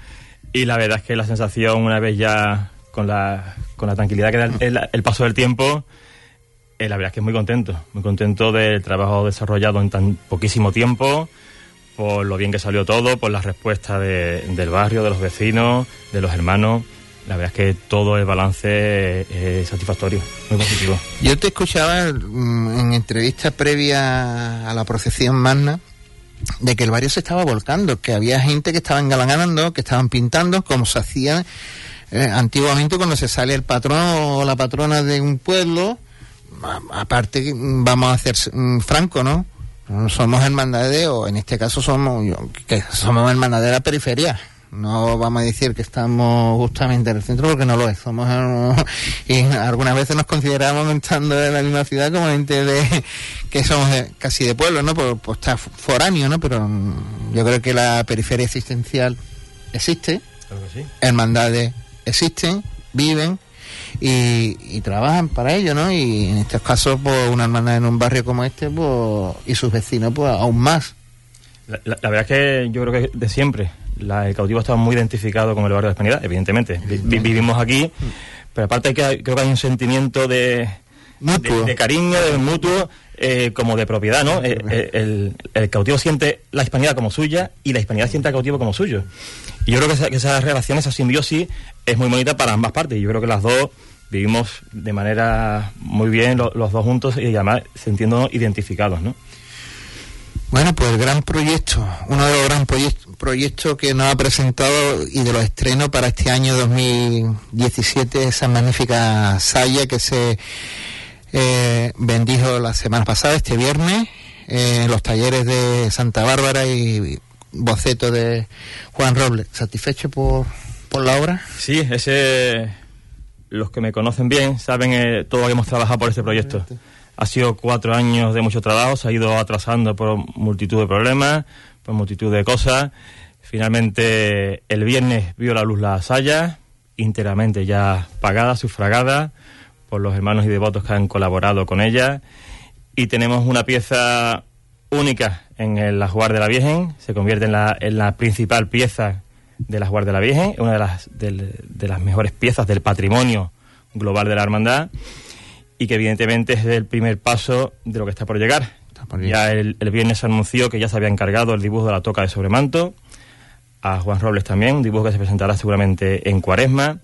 Y la verdad es que la sensación, una vez ya con la, con la tranquilidad que da el, paso del tiempo, eh, la verdad es que muy contento. Muy contento del trabajo desarrollado en tan poquísimo tiempo, por lo bien que salió todo, por la respuesta del barrio, de los vecinos, de los hermanos la verdad es que todo el balance es satisfactorio, muy positivo. Yo te escuchaba mm, en entrevistas previas a la procesión magna de que el barrio se estaba volcando, que había gente que estaba engalanando, que estaban pintando, como se hacía eh, antiguamente cuando se sale el patrón o la patrona de un pueblo. aparte, vamos a hacer mm, franco, ¿no? Somos hermandades, o en este caso somos, que somos hermandades de la periferia no vamos a decir que estamos justamente en el centro porque no lo es. Somos y algunas veces nos consideramos estando en la misma ciudad como gente de que somos casi de pueblo, ¿no? Por, estar foráneo, ¿no? Pero mm, yo creo que la periferia existencial existe. Hermandades existen, viven y, trabajan para ello, ¿no? Y en estos casos, pues una hermandad en un barrio como este, pues, y sus vecinos, pues aún más. La, la verdad es que yo creo que de siempre el cautivo está muy identificado con el barrio de Hispanidad, evidentemente. vivimos aquí, pero aparte que, creo que hay un sentimiento de, de, cariño, de mutuo, eh, como de propiedad, ¿no? Eh, eh, el, cautivo siente la hispanidad como suya y la hispanidad siente al cautivo como suyo. Y yo creo que esa, relación, esa simbiosis, es muy bonita para ambas partes. Y yo creo que las dos vivimos de manera muy bien los dos juntos y además sintiéndonos identificados, ¿no? Bueno, pues el gran proyecto, uno de los gran proyectos que nos ha presentado y de los estrenos para este año 2017, esa magnífica saya que se eh, bendijo la semana pasada, este viernes, en los talleres de Santa Bárbara y boceto de Juan Robles. ¿Satisfecho por, por la obra? Sí, ese los que me conocen bien saben eh, todo lo que hemos trabajado por este proyecto. Ha sido cuatro años de mucho trabajo, se ha ido atrasando por multitud de problemas, por multitud de cosas. Finalmente, el viernes vio la luz la saya, íntegramente ya pagada, sufragada por los hermanos y devotos que han colaborado con ella. Y tenemos una pieza única en el Ajuar de la Virgen, se convierte en la, en la principal pieza del Ajuar de la Virgen, una de las, de las mejores piezas del patrimonio global de la hermandad y que evidentemente es el primer paso de lo que está por llegar. ya el, viernes se anunció que ya se había encargado el dibujo de la toca de sobremanto, a Juan Robles también, un dibujo que se presentará seguramente en cuaresma,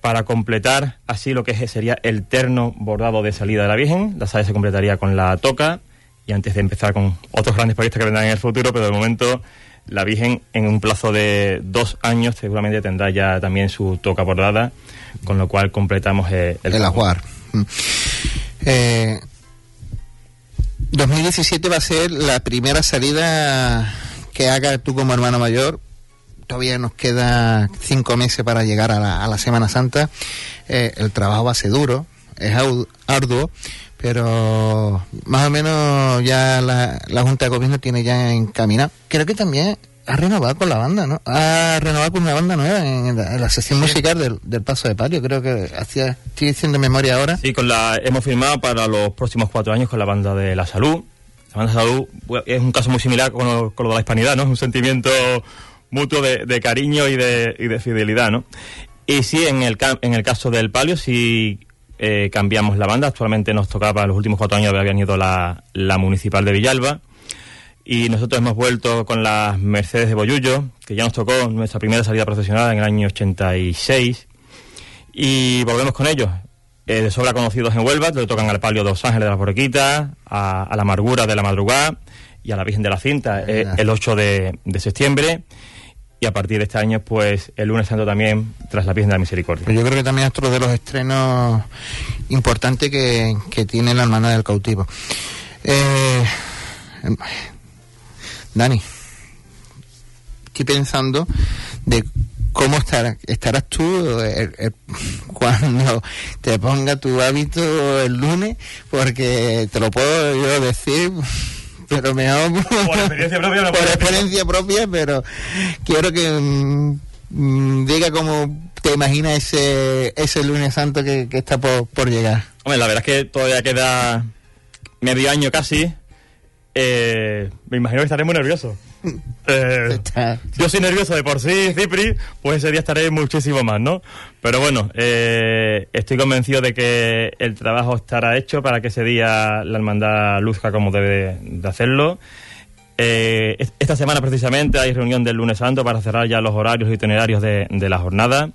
para completar así lo que sería el terno bordado de salida de la Virgen. La sala se completaría con la toca y antes de empezar con otros grandes proyectos que vendrán en el futuro, pero de momento la Virgen en un plazo de dos años seguramente tendrá ya también su toca bordada, con lo cual completamos el, el ajuar. 2017 eh, va a ser la primera salida que haga tú como hermano mayor. Todavía nos queda cinco meses para llegar a la, Semana Santa. Eh, el trabajo va a ser duro, es arduo, pero más o menos ya la, la Junta de Gobierno tiene ya encaminado. Creo que también ha renovado con la banda, ¿no? Ha renovado con una banda nueva en la, sesión musical del, Paso de Palio, creo que hacía, estoy diciendo memoria ahora. Sí, con la, hemos firmado para los próximos cuatro años con la banda de La Salud. La banda de Salud es un caso muy similar con lo, de la hispanidad, ¿no? Es un sentimiento mutuo de, cariño y de, y de, fidelidad, ¿no? Y sí, en el, en el caso del Palio, sí eh, cambiamos la banda. Actualmente nos tocaba, los últimos cuatro años habían ido la, la municipal de Villalba. Y nosotros hemos vuelto con las Mercedes de Boyullo, que ya nos tocó nuestra primera salida profesional en el año 86. Y volvemos con ellos. Eh, de sobra conocidos en Huelva, le tocan al palio de Los Ángeles de las Borriquitas, a, a la amargura de la madrugada y a la Virgen de la Cinta eh, el 8 de, de septiembre y a partir de este año, pues el lunes santo también, tras la Virgen de la Misericordia. Yo creo que también es otro de los estrenos importantes que, que tiene la Hermana del Cautivo. Eh, Dani, estoy pensando de cómo estarás, estarás tú eh, cuando te ponga tu hábito el lunes, porque te lo puedo yo decir pero me hago Por experiencia propia, no por puedo experiencia propia, pero quiero que mm, mm, diga cómo te imaginas ese ese lunes santo que, que está por, por llegar. Hombre, la verdad es que todavía queda medio año casi. Eh, me imagino que estaré muy nervioso. Eh, yo soy nervioso de por sí, Cipri, pues ese día estaré muchísimo más, ¿no? Pero bueno, eh, estoy convencido de que el trabajo estará hecho para que ese día la hermandad luzca como debe de hacerlo. Eh, es- esta semana precisamente hay reunión del lunes santo para cerrar ya los horarios y itinerarios de, de la jornada.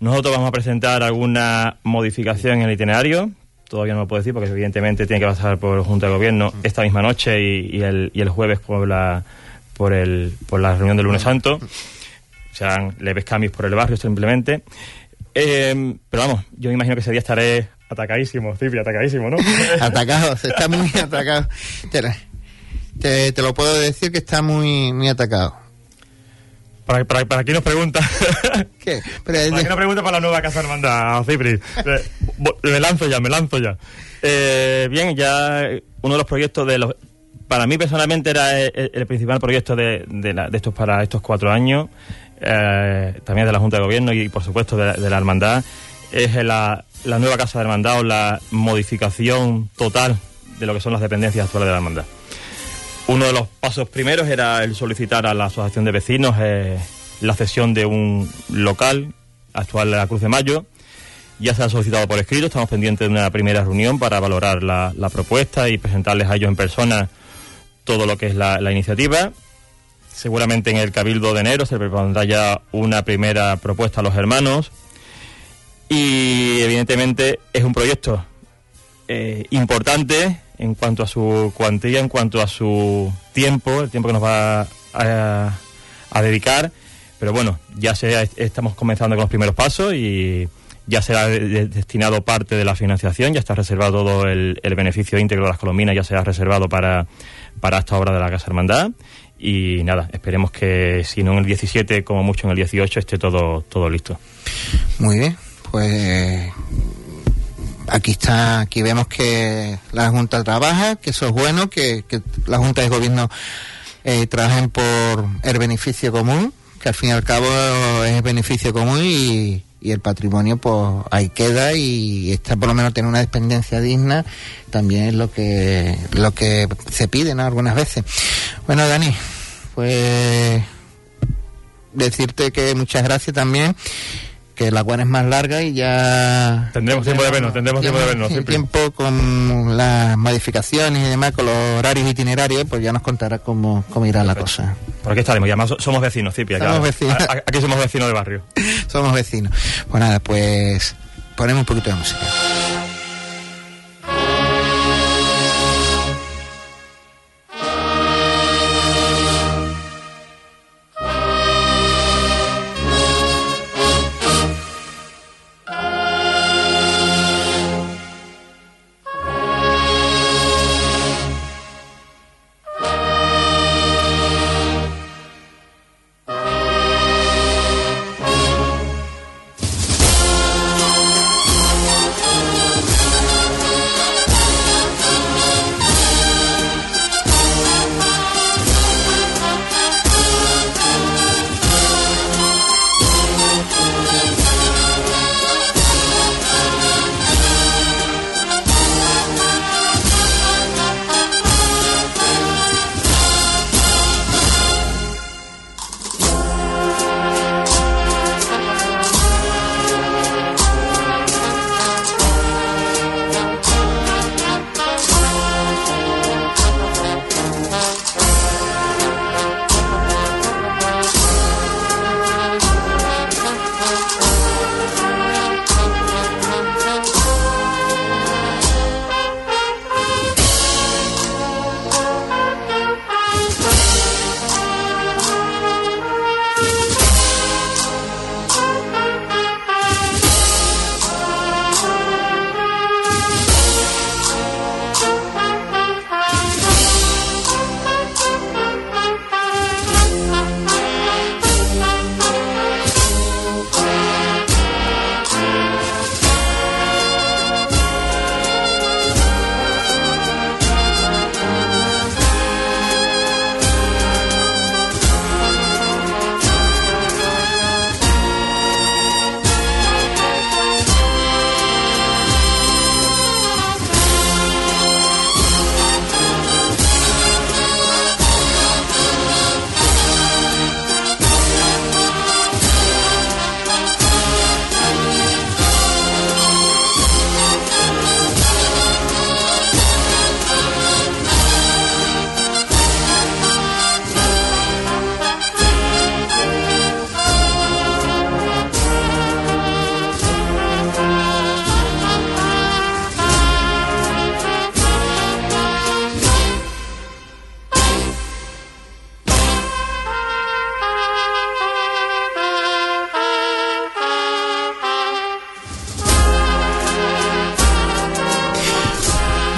Nosotros vamos a presentar alguna modificación en el itinerario. Todavía no lo puedo decir porque evidentemente tiene que pasar por Junta de Gobierno esta misma noche y, y el, y el jueves por la, por, el, por la reunión del lunes santo. Serán leves cambios por el barrio simplemente. Eh, pero vamos, yo me imagino que ese día estaré atacadísimo, Cipri, atacadísimo, ¿no? atacado, se está muy atacado. Te, lo puedo decir que está muy muy atacado. para, para, para quien nos pregunta. ¿Qué? Pero Para de- que no pregunte para la nueva casa hermandad, Cipri. Eh, me lanzo ya, me lanzo ya. Eh, bien, ya uno de los proyectos de los... Para mí personalmente era el, el principal proyecto de, la- de estos para estos cuatro años, eh, también de la Junta de Gobierno y por supuesto de, de la Hermandad, es la, la nueva Casa de Hermandad o la modificación total de lo que son las dependencias actuales de la Hermandad. Uno de los pasos primeros era el solicitar a la Asociación de Vecinos eh, la cesión de un local actual de la Cruz de Mayo. Ya se ha solicitado por escrito, estamos pendientes de una primera reunión para valorar la propuesta y presentarles a ellos en persona todo lo que es la, la iniciativa. Seguramente en el Cabildo de enero se prepondrá ya una primera propuesta a los hermanos. Y evidentemente es un proyecto eh, importante en cuanto a su cuantía, en cuanto a su tiempo, el tiempo que nos va a, a dedicar. Pero bueno, ya se, estamos comenzando con los primeros pasos y ya será de- de- destinado parte de la financiación, ya está reservado todo el, el beneficio íntegro de las colombinas, ya se ha reservado para, para esta obra de la Casa Hermandad. Y nada, esperemos que si no en el 17, como mucho en el 18, esté todo, todo listo. Muy bien, pues aquí está, aquí vemos que la Junta trabaja, que eso es bueno, que, que la Junta de Gobierno eh, trabajen por el beneficio común, que al fin y al cabo es beneficio común y, y el patrimonio pues ahí queda y está por lo menos tener una dependencia digna también es lo que lo que se pide ¿no? algunas veces bueno Dani pues decirte que muchas gracias también que la guana es más larga y ya Tendremos tiempo de vernos, tendremos tiempo de vernos, el tiempo con las modificaciones y demás con los horarios itinerarios pues ya nos contará cómo, cómo irá la cosa Por aquí estaremos, y además so- somos vecinos, Cipi. acá- Somos vecinos. Aquí somos vecinos de barrio. somos vecinos pues nada pues ponemos un poquito de música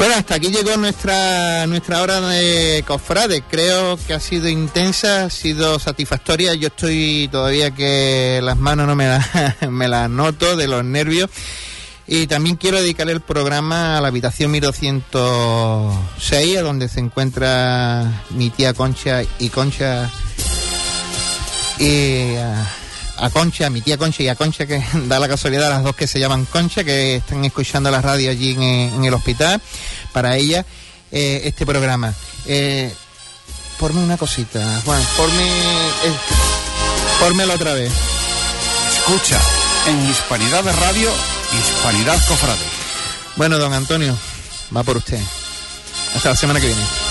Bueno, hasta aquí llegó nuestra nuestra hora de cofrade. Creo que ha sido intensa, ha sido satisfactoria. Yo estoy todavía que las manos no me las noto de los nervios. Y también quiero dedicarle el programa a la habitación 1206, a donde se encuentra mi tía Concha y Concha y a, a Concha, a mi tía Concha y a Concha, que da la casualidad las dos que se llaman Concha, que están escuchando la radio allí en, en el hospital, para ella eh, este programa. Eh, porme una cosita, Juan, porme, eh, pórmelo otra vez. Escucha en Hispanidad de Radio, Hispanidad Cofrade. Bueno, don Antonio, va por usted. Hasta la semana que viene.